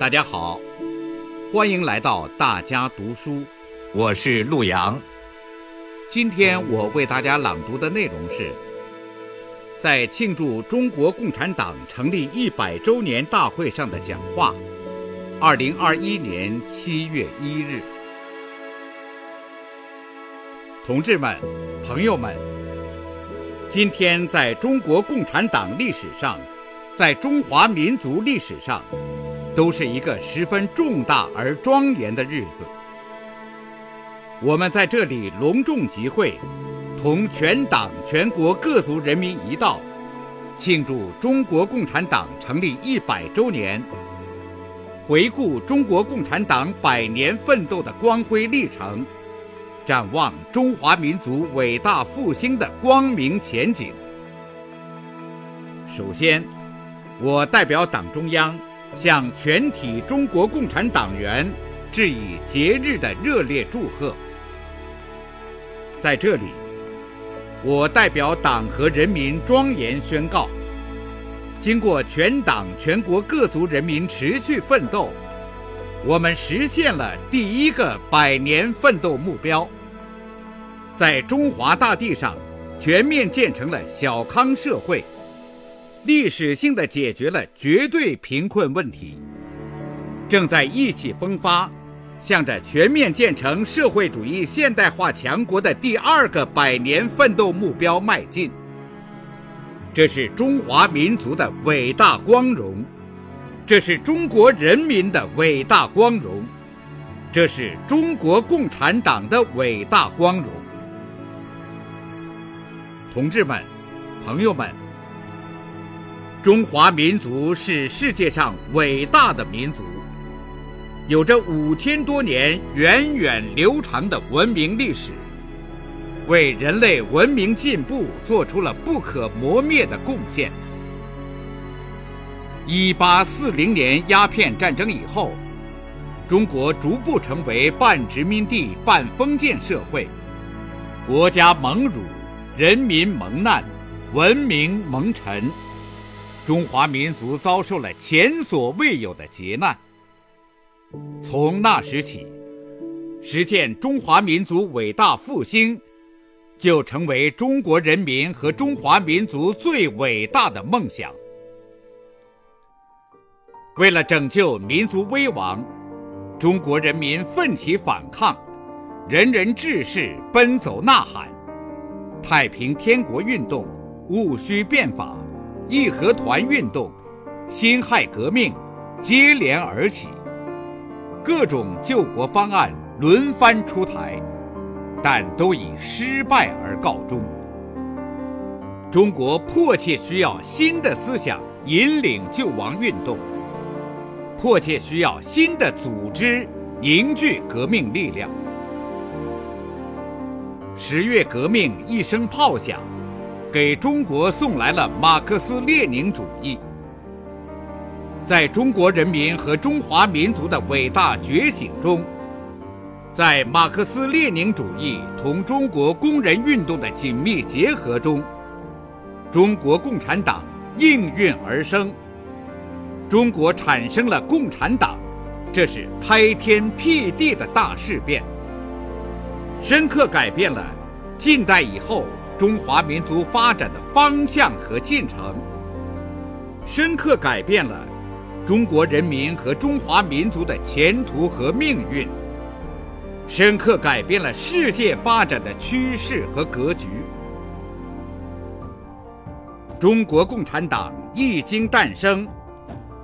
大家好，欢迎来到大家读书，我是陆阳。今天我为大家朗读的内容是，在庆祝中国共产党成立一百周年大会上的讲话。二零二一年七月一日，同志们、朋友们，今天在中国共产党历史上，在中华民族历史上。都是一个十分重大而庄严的日子。我们在这里隆重集会，同全党全国各族人民一道，庆祝中国共产党成立一百周年，回顾中国共产党百年奋斗的光辉历程，展望中华民族伟大复兴的光明前景。首先，我代表党中央。向全体中国共产党员致以节日的热烈祝贺。在这里，我代表党和人民庄严宣告：经过全党全国各族人民持续奋斗，我们实现了第一个百年奋斗目标，在中华大地上全面建成了小康社会。历史性的解决了绝对贫困问题，正在意气风发，向着全面建成社会主义现代化强国的第二个百年奋斗目标迈进。这是中华民族的伟大光荣，这是中国人民的伟大光荣，这是中国共产党的伟大光荣。同志们，朋友们。中华民族是世界上伟大的民族，有着五千多年源远流长的文明历史，为人类文明进步做出了不可磨灭的贡献。一八四零年鸦片战争以后，中国逐步成为半殖民地半封建社会，国家蒙辱，人民蒙难，文明蒙尘。中华民族遭受了前所未有的劫难。从那时起，实现中华民族伟大复兴，就成为中国人民和中华民族最伟大的梦想。为了拯救民族危亡，中国人民奋起反抗，人人志士奔走呐喊，太平天国运动，戊戌变法。义和团运动、辛亥革命接连而起，各种救国方案轮番出台，但都以失败而告终。中国迫切需要新的思想引领救亡运动，迫切需要新的组织凝聚革命力量。十月革命一声炮响。给中国送来了马克思列宁主义。在中国人民和中华民族的伟大觉醒中，在马克思列宁主义同中国工人运动的紧密结合中，中国共产党应运而生。中国产生了共产党，这是开天辟地的大事变，深刻改变了近代以后。中华民族发展的方向和进程，深刻改变了中国人民和中华民族的前途和命运，深刻改变了世界发展的趋势和格局。中国共产党一经诞生，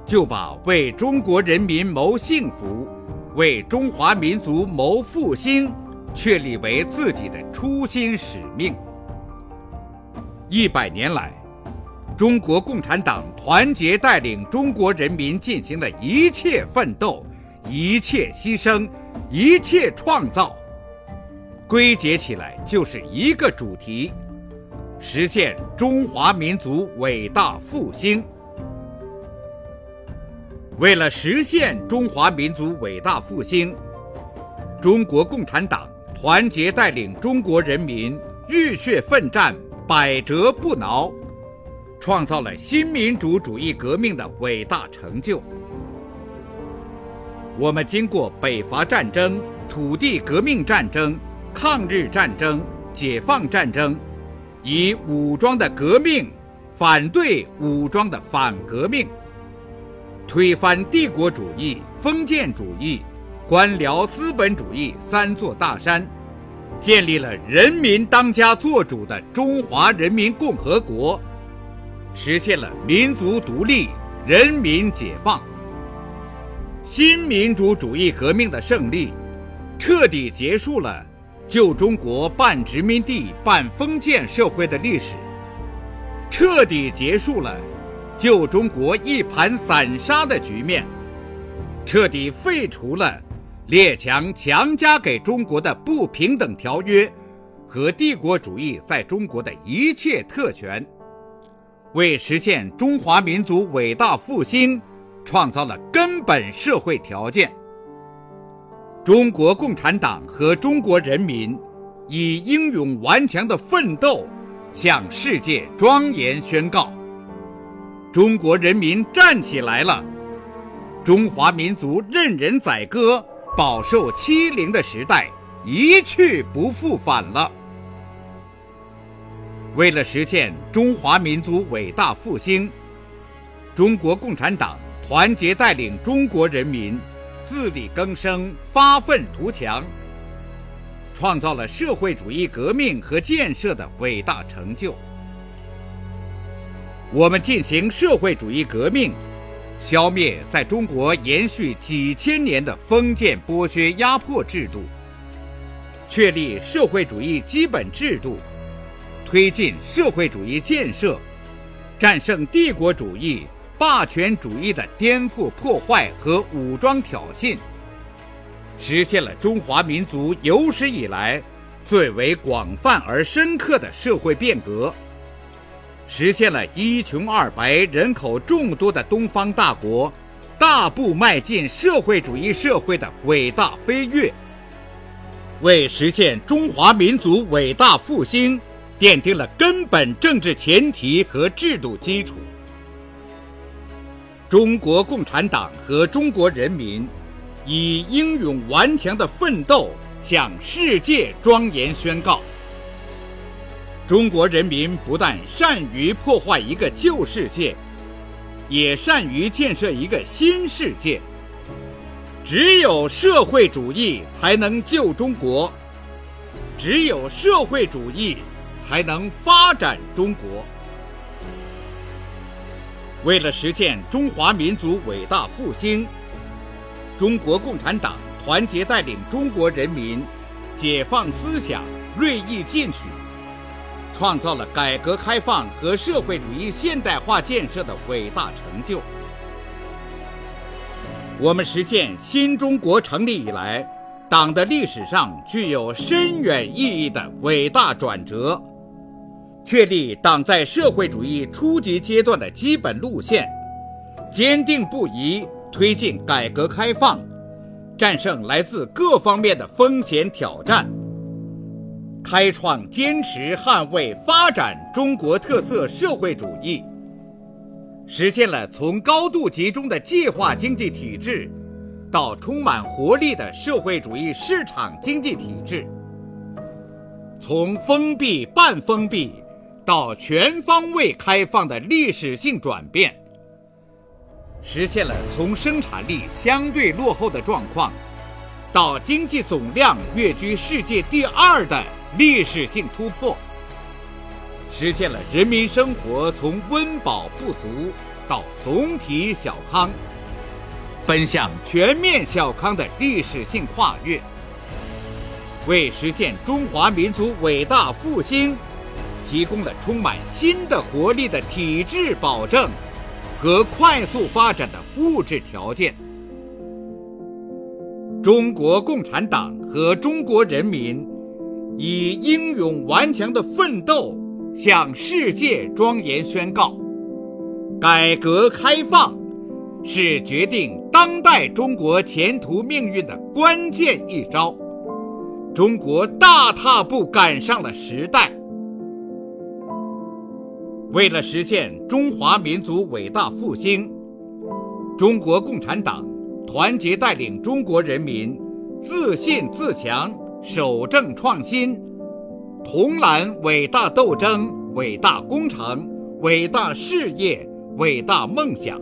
就把为中国人民谋幸福、为中华民族谋复兴确立为自己的初心使命。一百年来，中国共产党团结带领中国人民进行的一切奋斗、一切牺牲、一切创造，归结起来就是一个主题：实现中华民族伟大复兴。为了实现中华民族伟大复兴，中国共产党团结带领中国人民浴血奋战。百折不挠，创造了新民主主义革命的伟大成就。我们经过北伐战争、土地革命战争、抗日战争、解放战争，以武装的革命反对武装的反革命，推翻帝国主义、封建主义、官僚资本主义三座大山，建立了人民当家作主的中华人民共和国，实现了民族独立、人民解放。新民主主义革命的胜利，彻底结束了旧中国半殖民地半封建社会的历史，彻底结束了旧中国一盘散沙的局面，彻底废除了列强强加给中国的不平等条约和帝国主义在中国的一切特权，为实现中华民族伟大复兴。创造了根本社会条件。中国共产党和中国人民以英勇顽强的奋斗，向世界庄严宣告：中国人民站起来了！中华民族任人宰割、饱受欺凌的时代一去不复返了。为了实现中华民族伟大复兴，中国共产党。团结带领中国人民自力更生、发愤图强，创造了社会主义革命和建设的伟大成就。我们进行社会主义革命，消灭在中国延续几千年的封建剥削压迫制度，确立社会主义基本制度，推进社会主义建设，战胜帝国主义。霸权主义的颠覆、破坏和武装挑衅，实现了中华民族有史以来最为广泛而深刻的社会变革，实现了一穷二白、人口众多的东方大国大步迈进社会主义社会的伟大飞跃，为实现中华民族伟大复兴奠定了根本政治前提和制度基础。中国共产党和中国人民以英勇顽强的奋斗，向世界庄严宣告：中国人民不但善于破坏一个旧世界，也善于建设一个新世界。只有社会主义才能救中国，只有社会主义才能发展中国。为了实现中华民族伟大复兴，中国共产党团结带领中国人民解放思想、锐意进取，创造了改革开放和社会主义现代化建设的伟大成就。我们实现新中国成立以来党的历史上具有深远意义的伟大转折。确立党在社会主义初级阶段的基本路线，坚定不移推进改革开放，战胜来自各方面的风险挑战，开创坚持捍卫发展中国特色社会主义，实现了从高度集中的计划经济体制，到充满活力的社会主义市场经济体制，从封闭半封闭。到全方位开放的历史性转变，实现了从生产力相对落后的状况，到经济总量跃居世界第二的历史性突破，实现了人民生活从温饱不足到总体小康，奔向全面小康的历史性跨越，为实现中华民族伟大复兴。提供了充满新的活力的体制保证和快速发展的物质条件。中国共产党和中国人民以英勇顽强的奋斗，向世界庄严宣告：改革开放是决定当代中国前途命运的关键一招。中国大踏步赶上了时代。为了实现中华民族伟大复兴，中国共产党团结带领中国人民自信自强、守正创新，同揽伟大斗争、伟大工程、伟大事业、伟大梦想，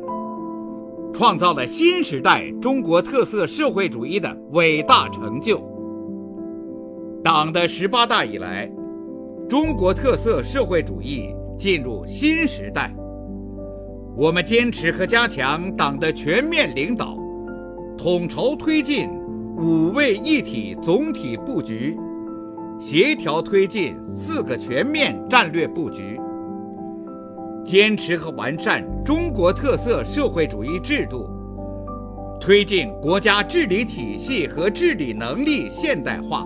创造了新时代中国特色社会主义的伟大成就。党的十八大以来，中国特色社会主义进入新时代。我们坚持和加强党的全面领导，统筹推进五位一体总体布局，协调推进四个全面战略布局，坚持和完善中国特色社会主义制度，推进国家治理体系和治理能力现代化，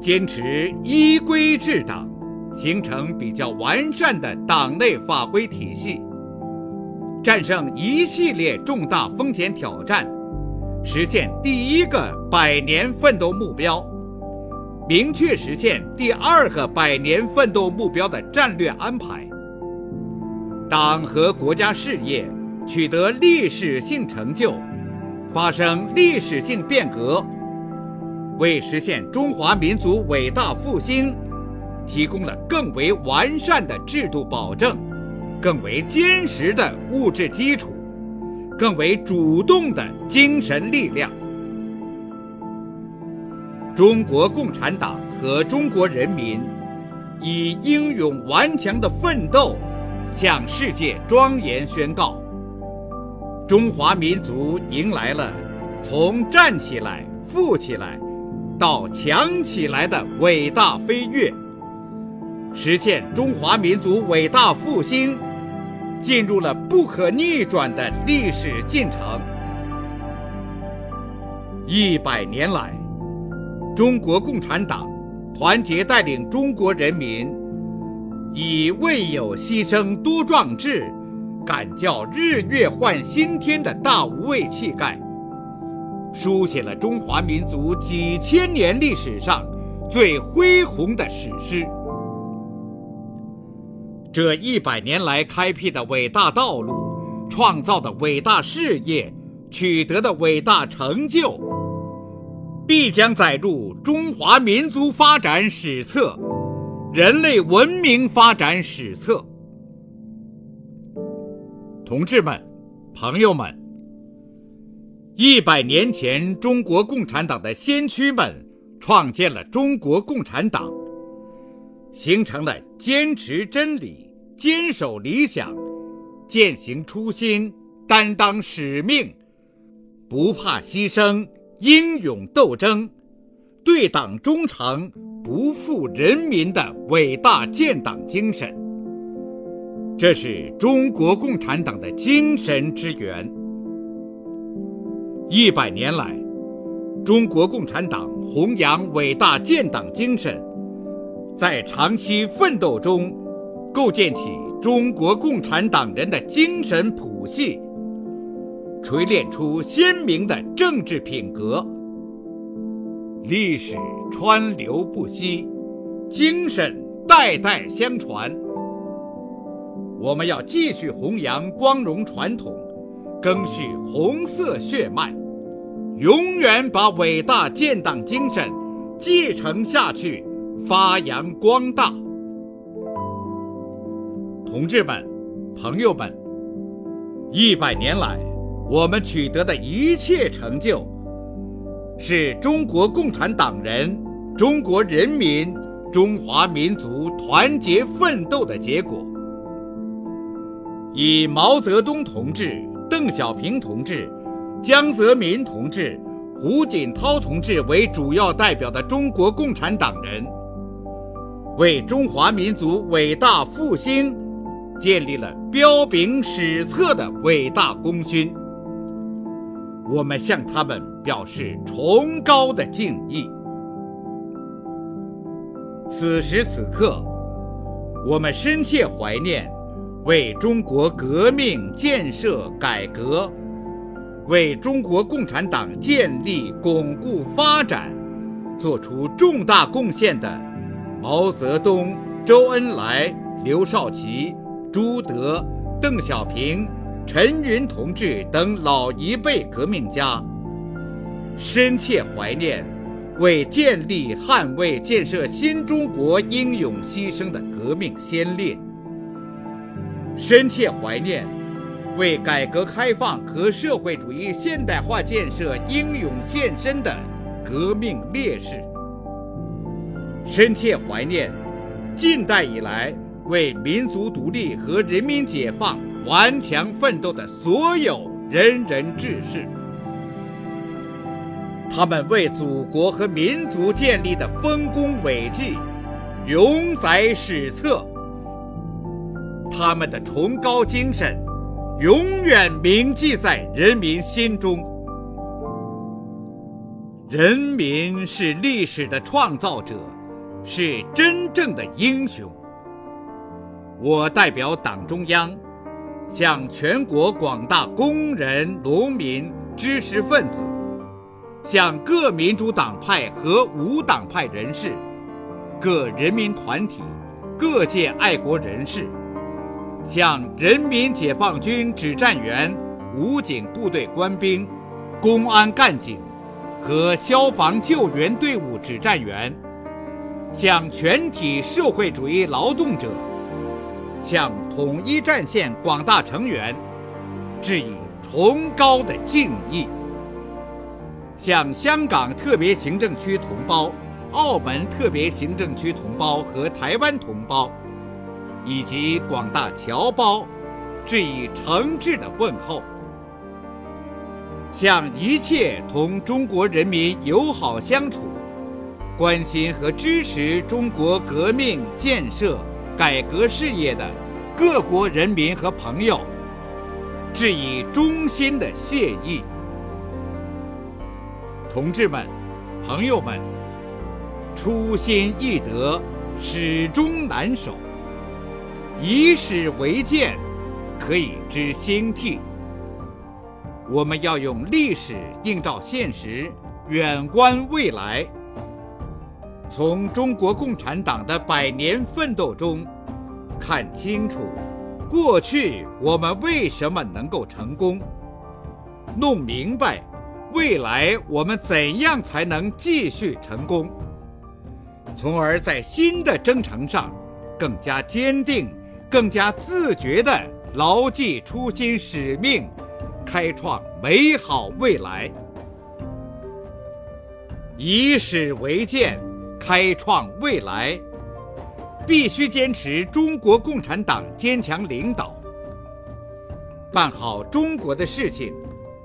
坚持依规治党，形成比较完善的党内法规体系。战胜一系列重大风险挑战，实现第一个百年奋斗目标，明确实现第二个百年奋斗目标的战略安排。党和国家事业取得历史性成就，发生历史性变革，为实现中华民族伟大复兴提供了更为完善的制度保证。更为坚实的物质基础，更为主动的精神力量。中国共产党和中国人民以英勇顽强的奋斗，向世界庄严宣告：中华民族迎来了从站起来、富起来到强起来的伟大飞跃，实现中华民族伟大复兴。进入了不可逆转的历史进程。一百年来，中国共产党团结带领中国人民，以未有牺牲多壮志，敢叫日月换新天的大无畏气概，书写了中华民族几千年历史上最恢宏的史诗。这一百年来开辟的伟大道路，创造的伟大事业，取得的伟大成就，必将载入中华民族发展史册、人类文明发展史册。同志们、朋友们，一百年前，中国共产党的先驱们创建了中国共产党。形成了坚持真理、坚守理想、践行初心、担当使命、不怕牺牲、英勇斗争、对党忠诚、不负人民的伟大建党精神。这是中国共产党的精神之源。一百年来，中国共产党弘扬伟大建党精神。在长期奋斗中，构建起中国共产党人的精神谱系，锤炼出鲜明的政治品格。历史川流不息，精神代代相传。我们要继续弘扬光荣传统，赓续红色血脉，永远把伟大建党精神继承下去。发扬光大，同志们、朋友们，一百年来，我们取得的一切成就，是中国共产党人、中国人民、中华民族团结奋斗的结果。以毛泽东同志、邓小平同志、江泽民同志、胡锦涛同志为主要代表的中国共产党人。为中华民族伟大复兴建立了彪炳史册的伟大功勋，我们向他们表示崇高的敬意。此时此刻，我们深切怀念为中国革命建设改革、为中国共产党建立巩固发展做出重大贡献的。毛泽东、周恩来、刘少奇、朱德、邓小平、陈云同志等老一辈革命家，深切怀念为建立、捍卫、建设新中国英勇牺牲的革命先烈，深切怀念为改革开放和社会主义现代化建设英勇献身的革命烈士，深切怀念近代以来。为民族独立和人民解放顽强奋斗的所有仁人志士，他们为祖国和民族建立的丰功伟绩永载史册，他们的崇高精神永远铭记在人民心中。人民是历史的创造者，是真正的英雄。我代表党中央，向全国广大工人、农民、知识分子，向各民主党派和无党派人士、各人民团体、各界爱国人士，向人民解放军指战员、武警部队官兵、公安干警和消防救援队伍指战员，向全体社会主义劳动者。向统一战线广大成员致以崇高的敬意，向香港特别行政区同胞、澳门特别行政区同胞和台湾同胞，以及广大侨胞致以诚挚的问候，向一切同中国人民友好相处、关心和支持中国革命建设。改革事业的各国人民和朋友，致以衷心的谢意。同志们、朋友们，初心易得，始终难守。以史为鉴，可以知兴替。我们要用历史映照现实，远观未来。从中国共产党的百年奋斗中，看清楚过去我们为什么能够成功，弄明白未来我们怎样才能继续成功，从而在新的征程上更加坚定、更加自觉地牢记初心使命，开创美好未来。以史为鉴。开创未来，必须坚持中国共产党坚强领导。办好中国的事情，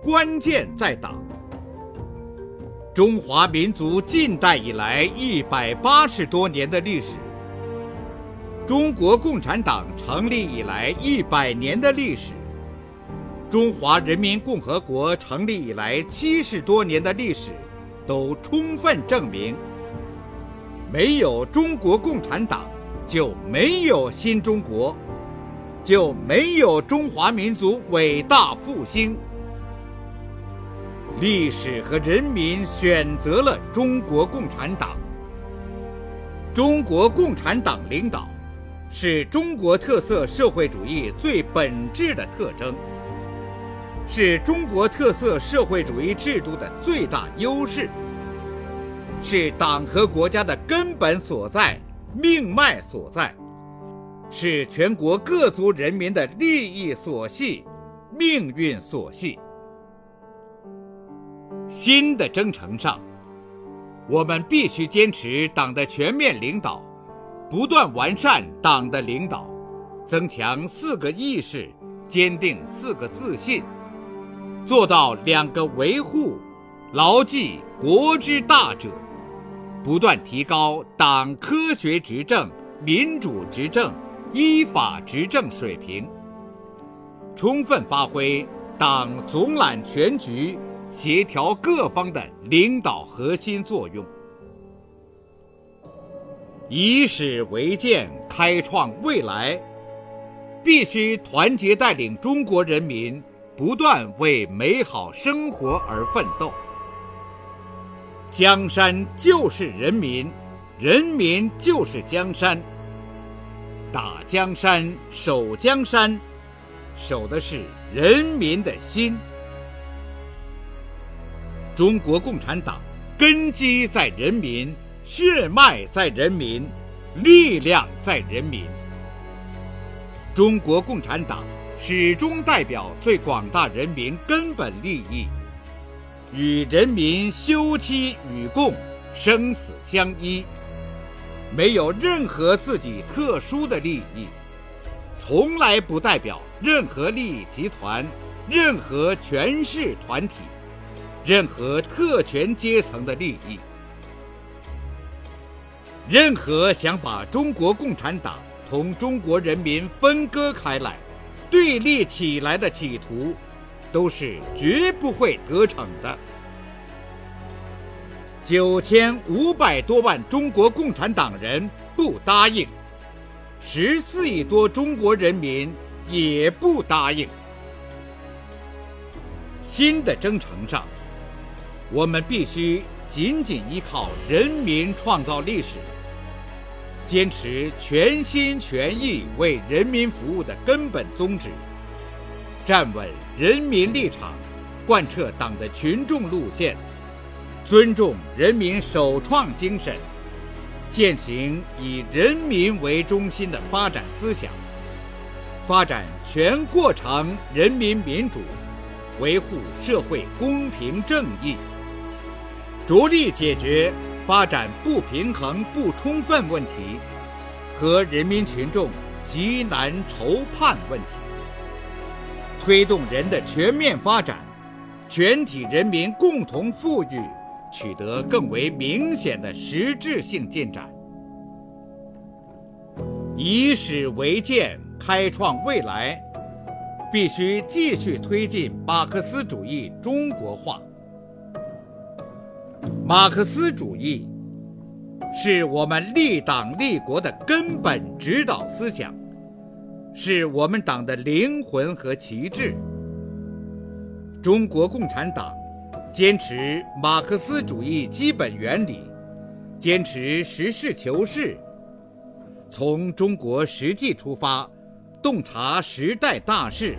关键在党。中华民族近代以来一百八十多年的历史，中国共产党成立以来一百年的历史，中华人民共和国成立以来七十多年的历史，都充分证明。没有中国共产党，就没有新中国，就没有中华民族伟大复兴。历史和人民选择了中国共产党。中国共产党领导，是中国特色社会主义最本质的特征，是中国特色社会主义制度的最大优势。是党和国家的根本所在、命脉所在，是全国各族人民的利益所系、命运所系。新的征程上，我们必须坚持党的全面领导，不断完善党的领导，增强四个意识，坚定四个自信，做到两个维护，牢记国之大者。不断提高党科学执政、民主执政、依法执政水平，充分发挥党总揽全局、协调各方的领导核心作用，以史为鉴，开创未来。必须团结带领中国人民，不断为美好生活而奋斗。江山就是人民，人民就是江山。打江山，守江山，守的是人民的心。中国共产党根基在人民，血脉在人民，力量在人民。中国共产党始终代表最广大人民根本利益，与人民休戚与共，生死相依，没有任何自己特殊的利益，从来不代表任何利益集团、任何权势团体、任何特权阶层的利益。任何想把中国共产党同中国人民分割开来、对立起来的企图，都是绝不会得逞的。九千五百多万中国共产党人不答应，十四亿多中国人民也不答应。新的征程上，我们必须紧紧依靠人民创造历史，坚持全心全意为人民服务的根本宗旨，站稳人民立场，贯彻党的群众路线。尊重人民首创精神，践行以人民为中心的发展思想，发展全过程人民民主，维护社会公平正义，着力解决发展不平衡不充分问题和人民群众急难愁盼问题，推动人的全面发展，全体人民共同富裕。取得更为明显的实质性进展，以史为鉴，开创未来，必须继续推进马克思主义中国化。马克思主义是我们立党立国的根本指导思想，是我们党的灵魂和旗帜。中国共产党。坚持马克思主义基本原理，坚持实事求是，从中国实际出发，洞察时代大势，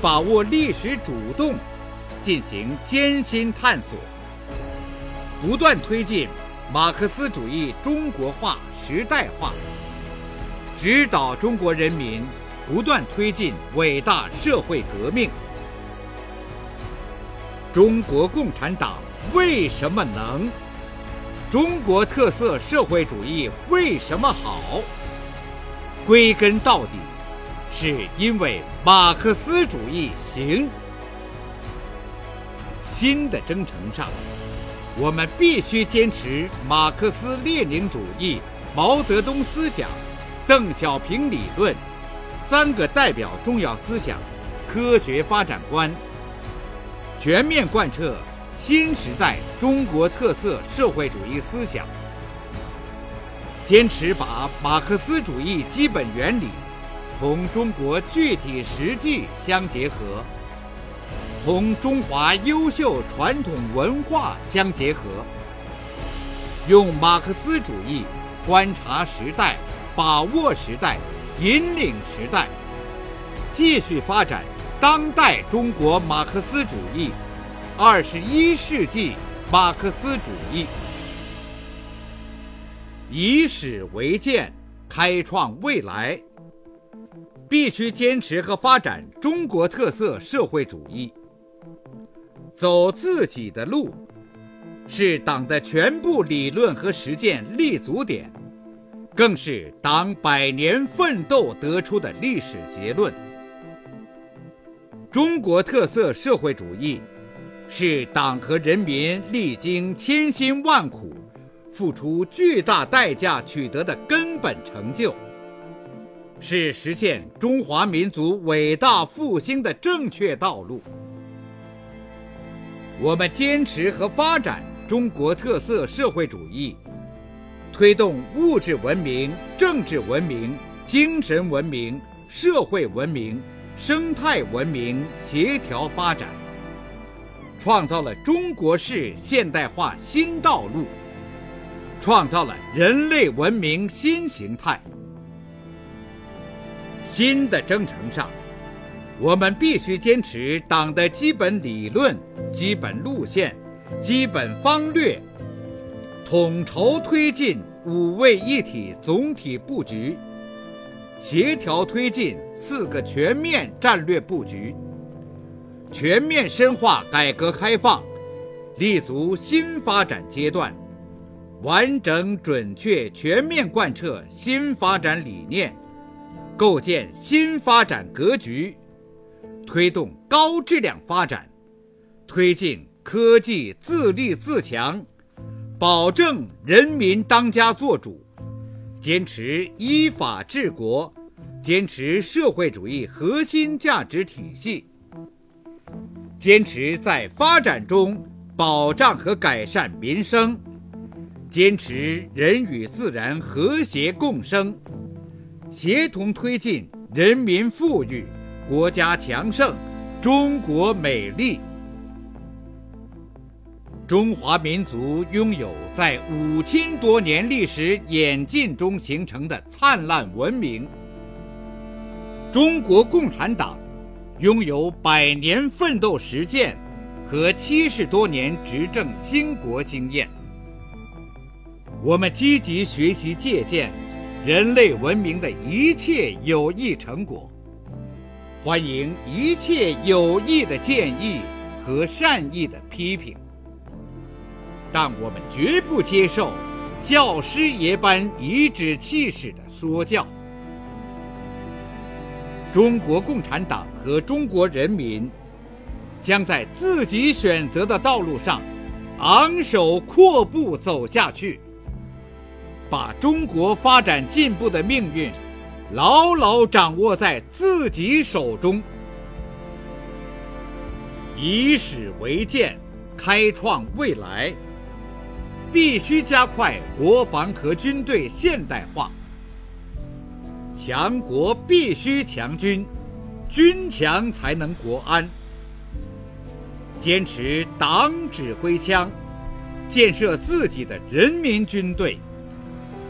把握历史主动，进行艰辛探索，不断推进马克思主义中国化时代化，指导中国人民不断推进伟大社会革命。中国共产党为什么能？中国特色社会主义为什么好？归根到底，是因为马克思主义行。新的征程上，我们必须坚持马克思列宁主义、毛泽东思想、邓小平理论三个代表重要思想，科学发展观。全面贯彻新时代中国特色社会主义思想，坚持把马克思主义基本原理同中国具体实际相结合，同中华优秀传统文化相结合，用马克思主义观察时代、把握时代、引领时代，继续发展。当代中国马克思主义，二十一世纪马克思主义，以史为鉴，开创未来。必须坚持和发展中国特色社会主义，走自己的路，是党的全部理论和实践立足点，更是党百年奋斗得出的历史结论。中国特色社会主义是党和人民历经千辛万苦、付出巨大代价取得的根本成就，是实现中华民族伟大复兴的正确道路。我们坚持和发展中国特色社会主义，推动物质文明、政治文明、精神文明、社会文明。生态文明协调发展，创造了中国式现代化新道路，创造了人类文明新形态。新的征程上，我们必须坚持党的基本理论、基本路线、基本方略，统筹推进五位一体总体布局，协调推进四个全面战略布局，全面深化改革开放，立足新发展阶段，完整准确全面贯彻新发展理念，构建新发展格局。推动高质量发展，推进科技自立自强，保证人民当家作主，坚持依法治国，坚持社会主义核心价值体系，坚持在发展中保障和改善民生，坚持人与自然和谐共生，协同推进人民富裕。国家强盛，中国美丽。中华民族拥有在五千多年历史演进中形成的灿烂文明。中国共产党拥有百年奋斗实践和七十多年执政兴国经验。我们积极学习借鉴人类文明的一切有益成果。欢迎一切有益的建议和善意的批评，但我们绝不接受教师爷般颐指气使的说教。中国共产党和中国人民将在自己选择的道路上昂首阔步走下去，把中国发展进步的命运。牢牢掌握在自己手中，以史为鉴，开创未来。必须加快国防和军队现代化。强国必须强军，军强才能国安。坚持党指挥枪，建设自己的人民军队。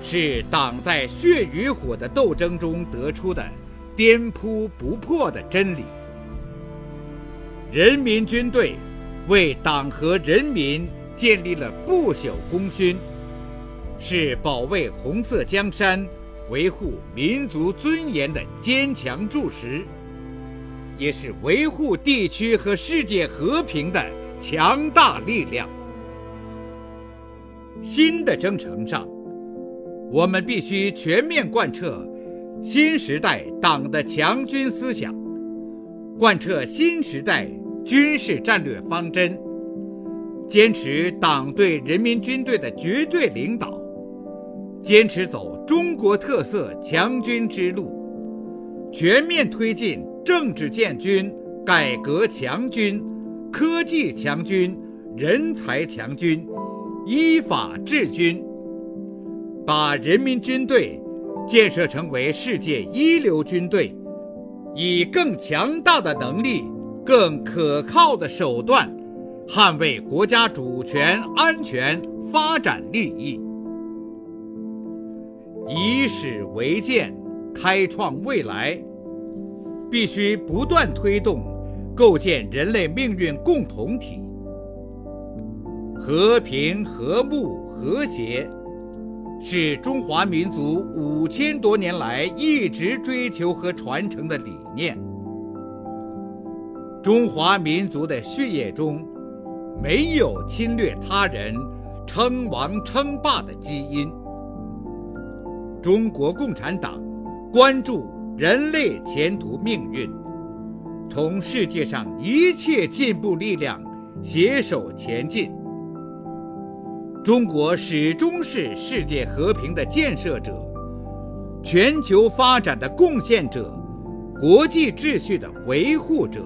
是党在血与火的斗争中得出的颠扑不破的真理。人民军队为党和人民建立了不朽功勋，是保卫红色江山、维护民族尊严的坚强柱石，也是维护地区和世界和平的强大力量。新的征程上。我们必须全面贯彻新时代党的强军思想，贯彻新时代军事战略方针，坚持党对人民军队的绝对领导，坚持走中国特色强军之路，全面推进政治建军、改革强军、科技强军、人才强军、依法治军。把人民军队建设成为世界一流军队，以更强大的能力、更可靠的手段，捍卫国家主权、安全、发展利益。以史为鉴，开创未来，必须不断推动构建人类命运共同体，和平、和睦、和谐。是中华民族五千多年来一直追求和传承的理念。中华民族的血液中没有侵略他人、称王称霸的基因。中国共产党关注人类前途命运，同世界上一切进步力量携手前进。中国始终是世界和平的建设者，全球发展的贡献者，国际秩序的维护者。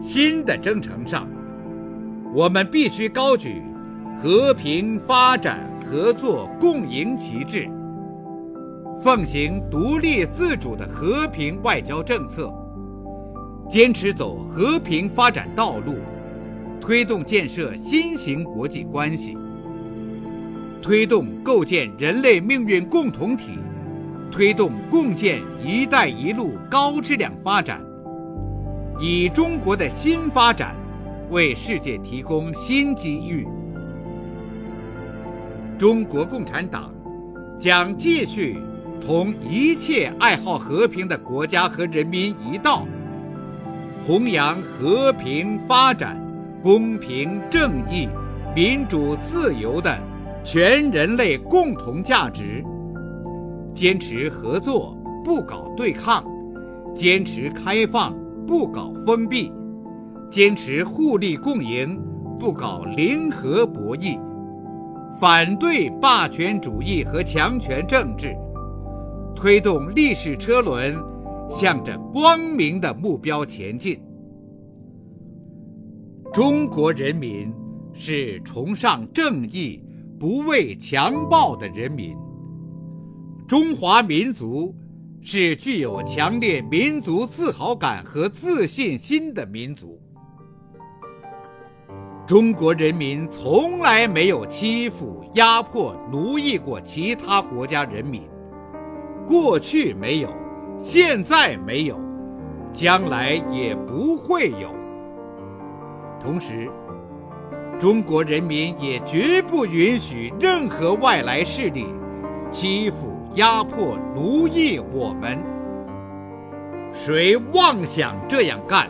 新的征程上，我们必须高举和平、发展、合作、共赢旗帜，奉行独立自主的和平外交政策，坚持走和平发展道路。推动建设新型国际关系，推动构建人类命运共同体，推动共建“一带一路”高质量发展，以中国的新发展为世界提供新机遇。中国共产党将继续同一切爱好和平的国家和人民一道，弘扬和平发展、公平正义、民主自由的全人类共同价值。坚持合作，不搞对抗；坚持开放，不搞封闭；坚持互利共赢，不搞零和博弈；反对霸权主义和强权政治，推动历史车轮向着光明的目标前进。中国人民是崇尚正义、不畏强暴的人民。中华民族是具有强烈民族自豪感和自信心的民族。中国人民从来没有欺负、压迫、奴役过其他国家人民，过去没有，现在没有，将来也不会有。同时，中国人民也绝不允许任何外来势力欺负。压迫奴役我们，谁妄想这样干，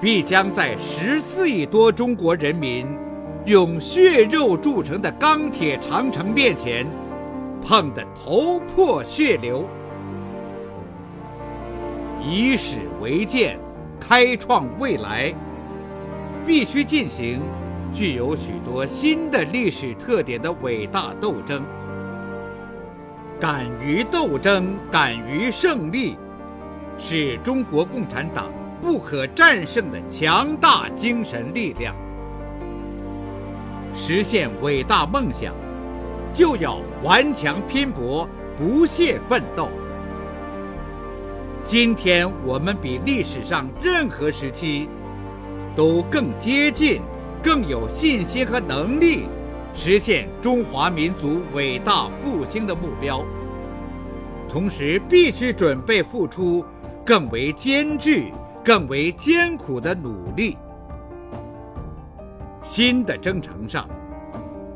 必将在十四亿多中国人民用血肉铸成的钢铁长城面前碰得头破血流。以史为鉴，开创未来，必须进行具有许多新的历史特点的伟大斗争。敢于斗争，敢于胜利，是中国共产党不可战胜的强大精神力量。实现伟大梦想，就要顽强拼搏，不懈奋斗。今天我们比历史上任何时期都更接近、更有信心和能力。实现中华民族伟大复兴的目标，同时必须准备付出更为艰巨、更为艰苦的努力。新的征程上，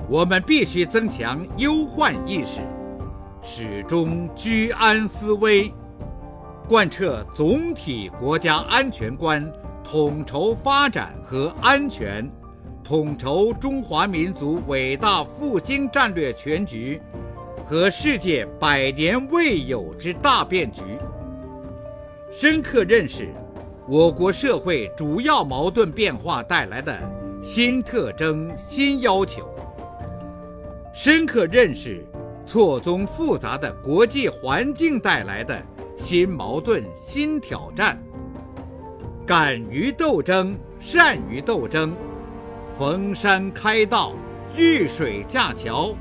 我们必须增强忧患意识，始终居安思危，贯彻总体国家安全观，统筹发展和安全。统筹中华民族伟大复兴战略全局和世界百年未有之大变局，深刻认识我国社会主要矛盾变化带来的新特征、新要求，深刻认识错综复杂的国际环境带来的新矛盾、新挑战，敢于斗争，善于斗争。逢山开道，遇水架桥，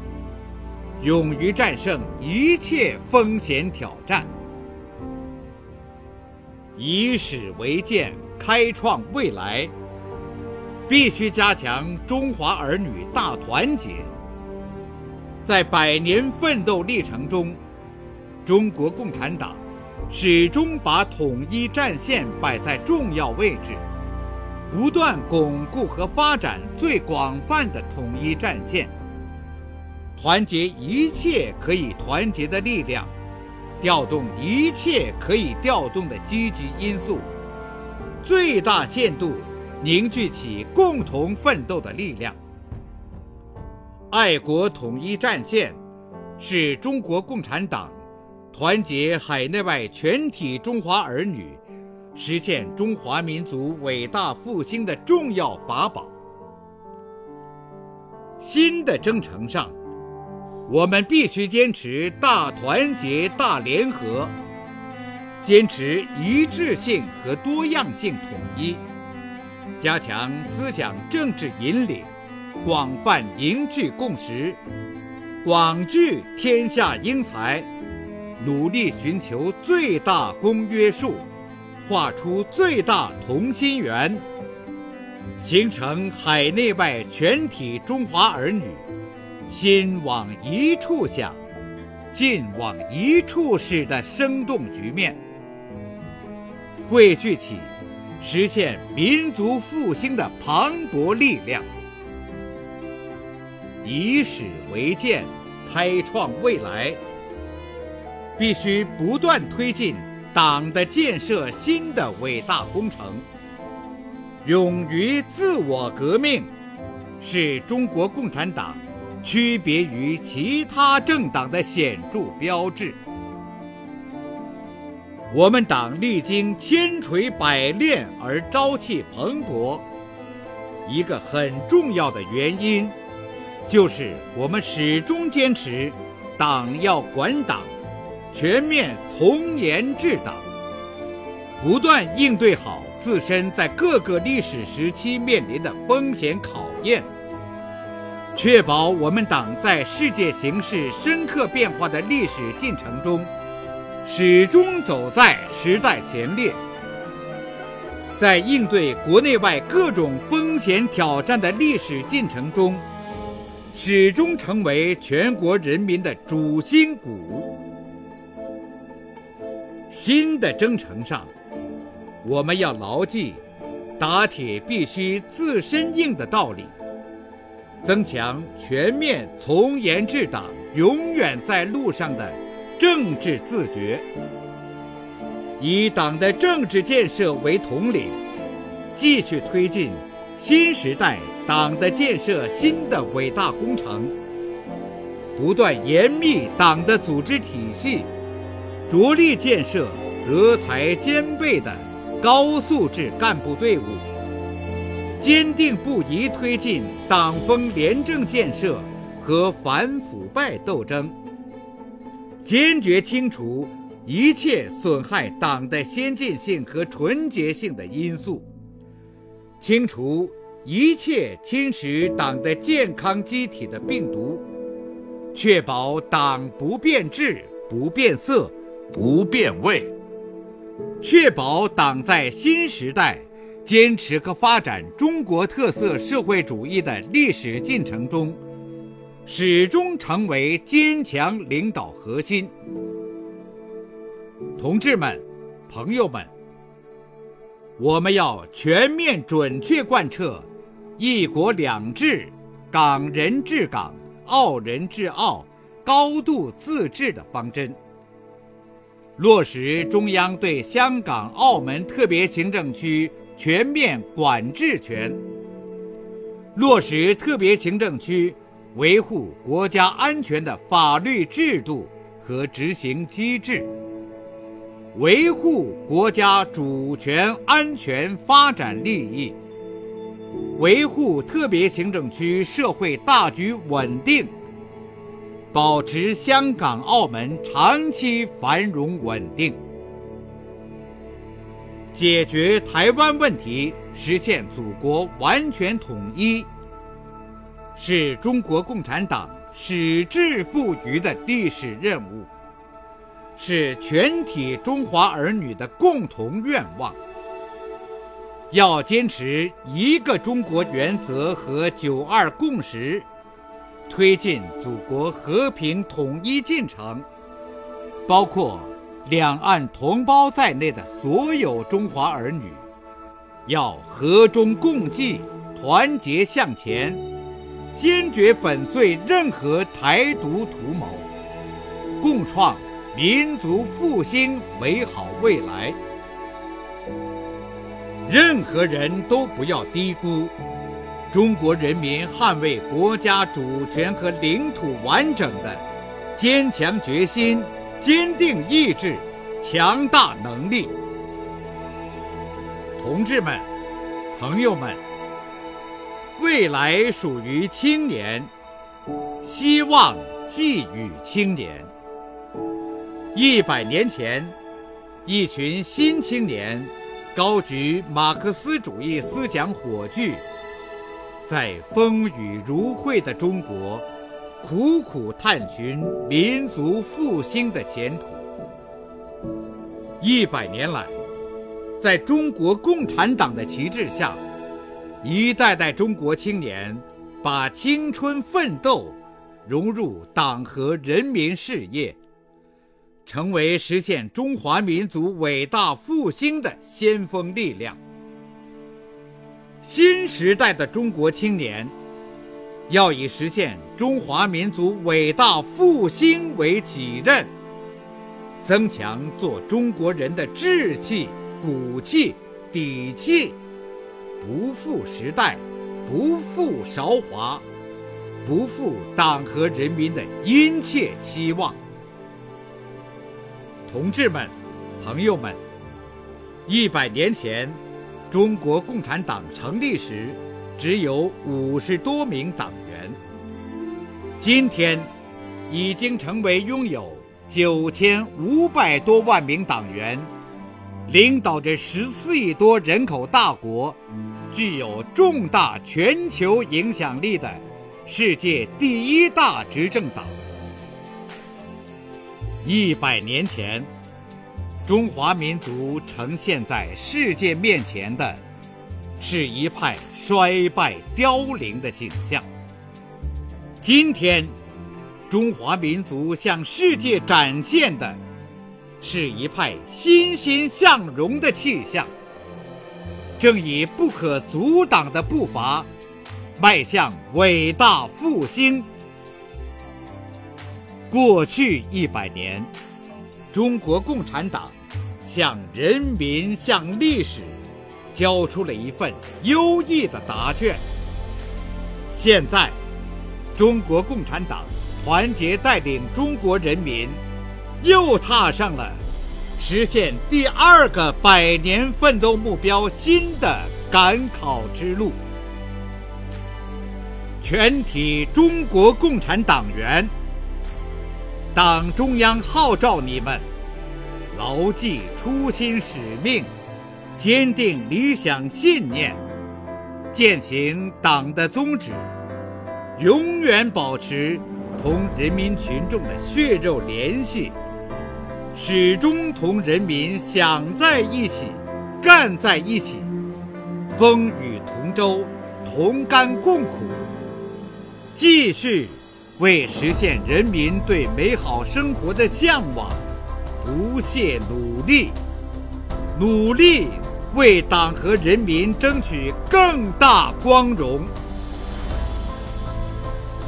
勇于战胜一切风险挑战，以史为鉴，开创未来。必须加强中华儿女大团结。在百年奋斗历程中，中国共产党始终把统一战线摆在重要位置。不断巩固和发展最广泛的统一战线，团结一切可以团结的力量，调动一切可以调动的积极因素，最大限度凝聚起共同奋斗的力量。爱国统一战线是中国共产党团结海内外全体中华儿女。实现中华民族伟大复兴的重要法宝。新的征程上，我们必须坚持大团结、大联合，坚持一致性和多样性统一，加强思想政治引领，广泛凝聚共识，广聚天下英才，努力寻求最大公约数。画出最大同心圆，形成海内外全体中华儿女心往一处想、劲往一处使的生动局面，汇聚起实现民族复兴的磅礴力量。以史为鉴，开创未来，必须不断推进党的建设新的伟大工程。勇于自我革命，是中国共产党区别于其他政党的显著标志。我们党历经千锤百炼而朝气蓬勃，一个很重要的原因。就是我们始终坚持，党要管党，全面从严治党，不断应对好自身在各个历史时期面临的风险考验，确保我们党在世界形势深刻变化的历史进程中，始终走在时代前列，在应对国内外各种风险挑战的历史进程中。始终成为全国人民的主心骨。新的征程上，我们要牢记“打铁必须自身硬”的道理，增强全面从严治党、永远在路上的政治自觉，以党的政治建设为统领，继续推进新时代。党的建设新的伟大工程，不断严密党的组织体系，着力建设德才兼备的高素质干部队伍，坚定不移推进党风廉政建设和反腐败斗争，坚决清除一切损害党的先进性和纯洁性的因素，清除。一切侵蚀党的健康机体的病毒，确保党不变质、不变色、不变味，确保党在新时代坚持和发展中国特色社会主义的历史进程中，始终成为坚强领导核心。同志们、朋友们，我们要全面准确贯彻。一国两制，港人治港，澳人治澳，高度自治的方针，落实中央对香港、澳门特别行政区全面管制权，落实特别行政区维护国家安全的法律制度和执行机制，维护国家主权、安全、发展利益。维护特别行政区社会大局稳定，保持香港、澳门长期繁荣稳定，解决台湾问题，实现祖国完全统一，是中国共产党矢志不渝的历史任务，是全体中华儿女的共同愿望。要坚持一个中国原则和“九二共识”，推进祖国和平统一进程，包括两岸同胞在内的所有中华儿女，要和衷共济、团结向前，坚决粉碎任何台独图谋，共创民族复兴美好未来。任何人都不要低估中国人民捍卫国家主权和领土完整的坚强决心、坚定意志、强大能力。同志们、朋友们，未来属于青年，希望寄予青年。一百年前，一群新青年。高举马克思主义思想火炬，在风雨如晦的中国，苦苦探寻民族复兴的前途。一百年来，在中国共产党的旗帜下，一代代中国青年把青春奋斗融入党和人民事业。成为实现中华民族伟大复兴的先锋力量。新时代的中国青年，要以实现中华民族伟大复兴为己任，增强做中国人的志气、骨气、底气，不负时代，不负韶华，不负党和人民的殷切期望。同志们，朋友们，一百年前。中国共产党成立时，只有五十多名党员。今天，已经成为拥有九千五百多万名党员，领导着十四亿多人口大国，具有重大全球影响力的世界第一大执政党。一百年前。中华民族呈现在世界面前的，是一派衰败凋零的景象。今天，中华民族向世界展现的，是一派欣欣向荣的气象，正以不可阻挡的步伐，迈向伟大复兴。过去一百年，中国共产党。向人民、向历史，交出了一份优异的答卷。现在，中国共产党团结带领中国人民，又踏上了实现第二个百年奋斗目标新的赶考之路。全体中国共产党员，党中央号召你们。牢记初心使命，坚定理想信念，践行党的宗旨，永远保持同人民群众的血肉联系，始终同人民想在一起，干在一起，风雨同舟，同甘共苦，继续为实现人民对美好生活的向往。不懈努力，努力为党和人民争取更大光荣。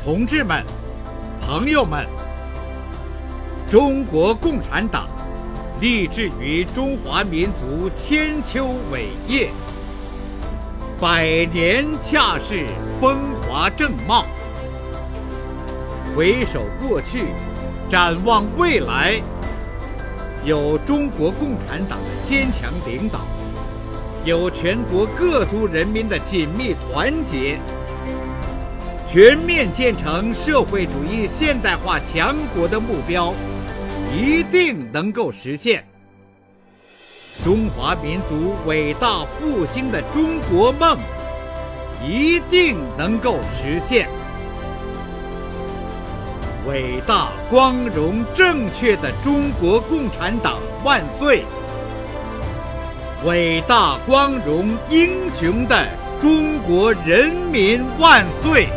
同志们，朋友们，中国共产党立志于中华民族千秋伟业，百年恰是风华正茂。回首过去，展望未来。有中国共产党的坚强领导，有全国各族人民的紧密团结，全面建成社会主义现代化强国的目标，一定能够实现。中华民族伟大复兴的中国梦，一定能够实现。伟大、光荣、正确的中国共产党万岁！伟大、光荣、英雄的中国人民万岁！